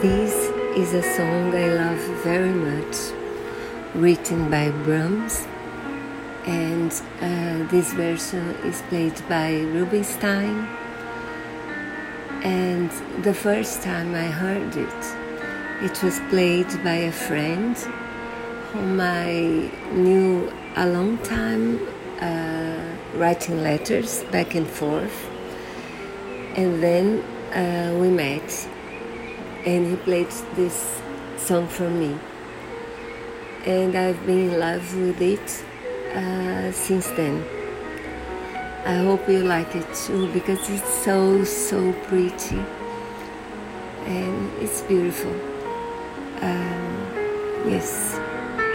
This is a song I love very much, written by Brahms, and uh, this version is played by Rubinstein. And the first time I heard it, it was played by a friend whom I knew a long time, uh, writing letters back and forth. And then uh, we met and he played this song for me. And I've been in love with it uh, since then. I hope you like it too because it's so, so pretty and it's beautiful. Um, yes.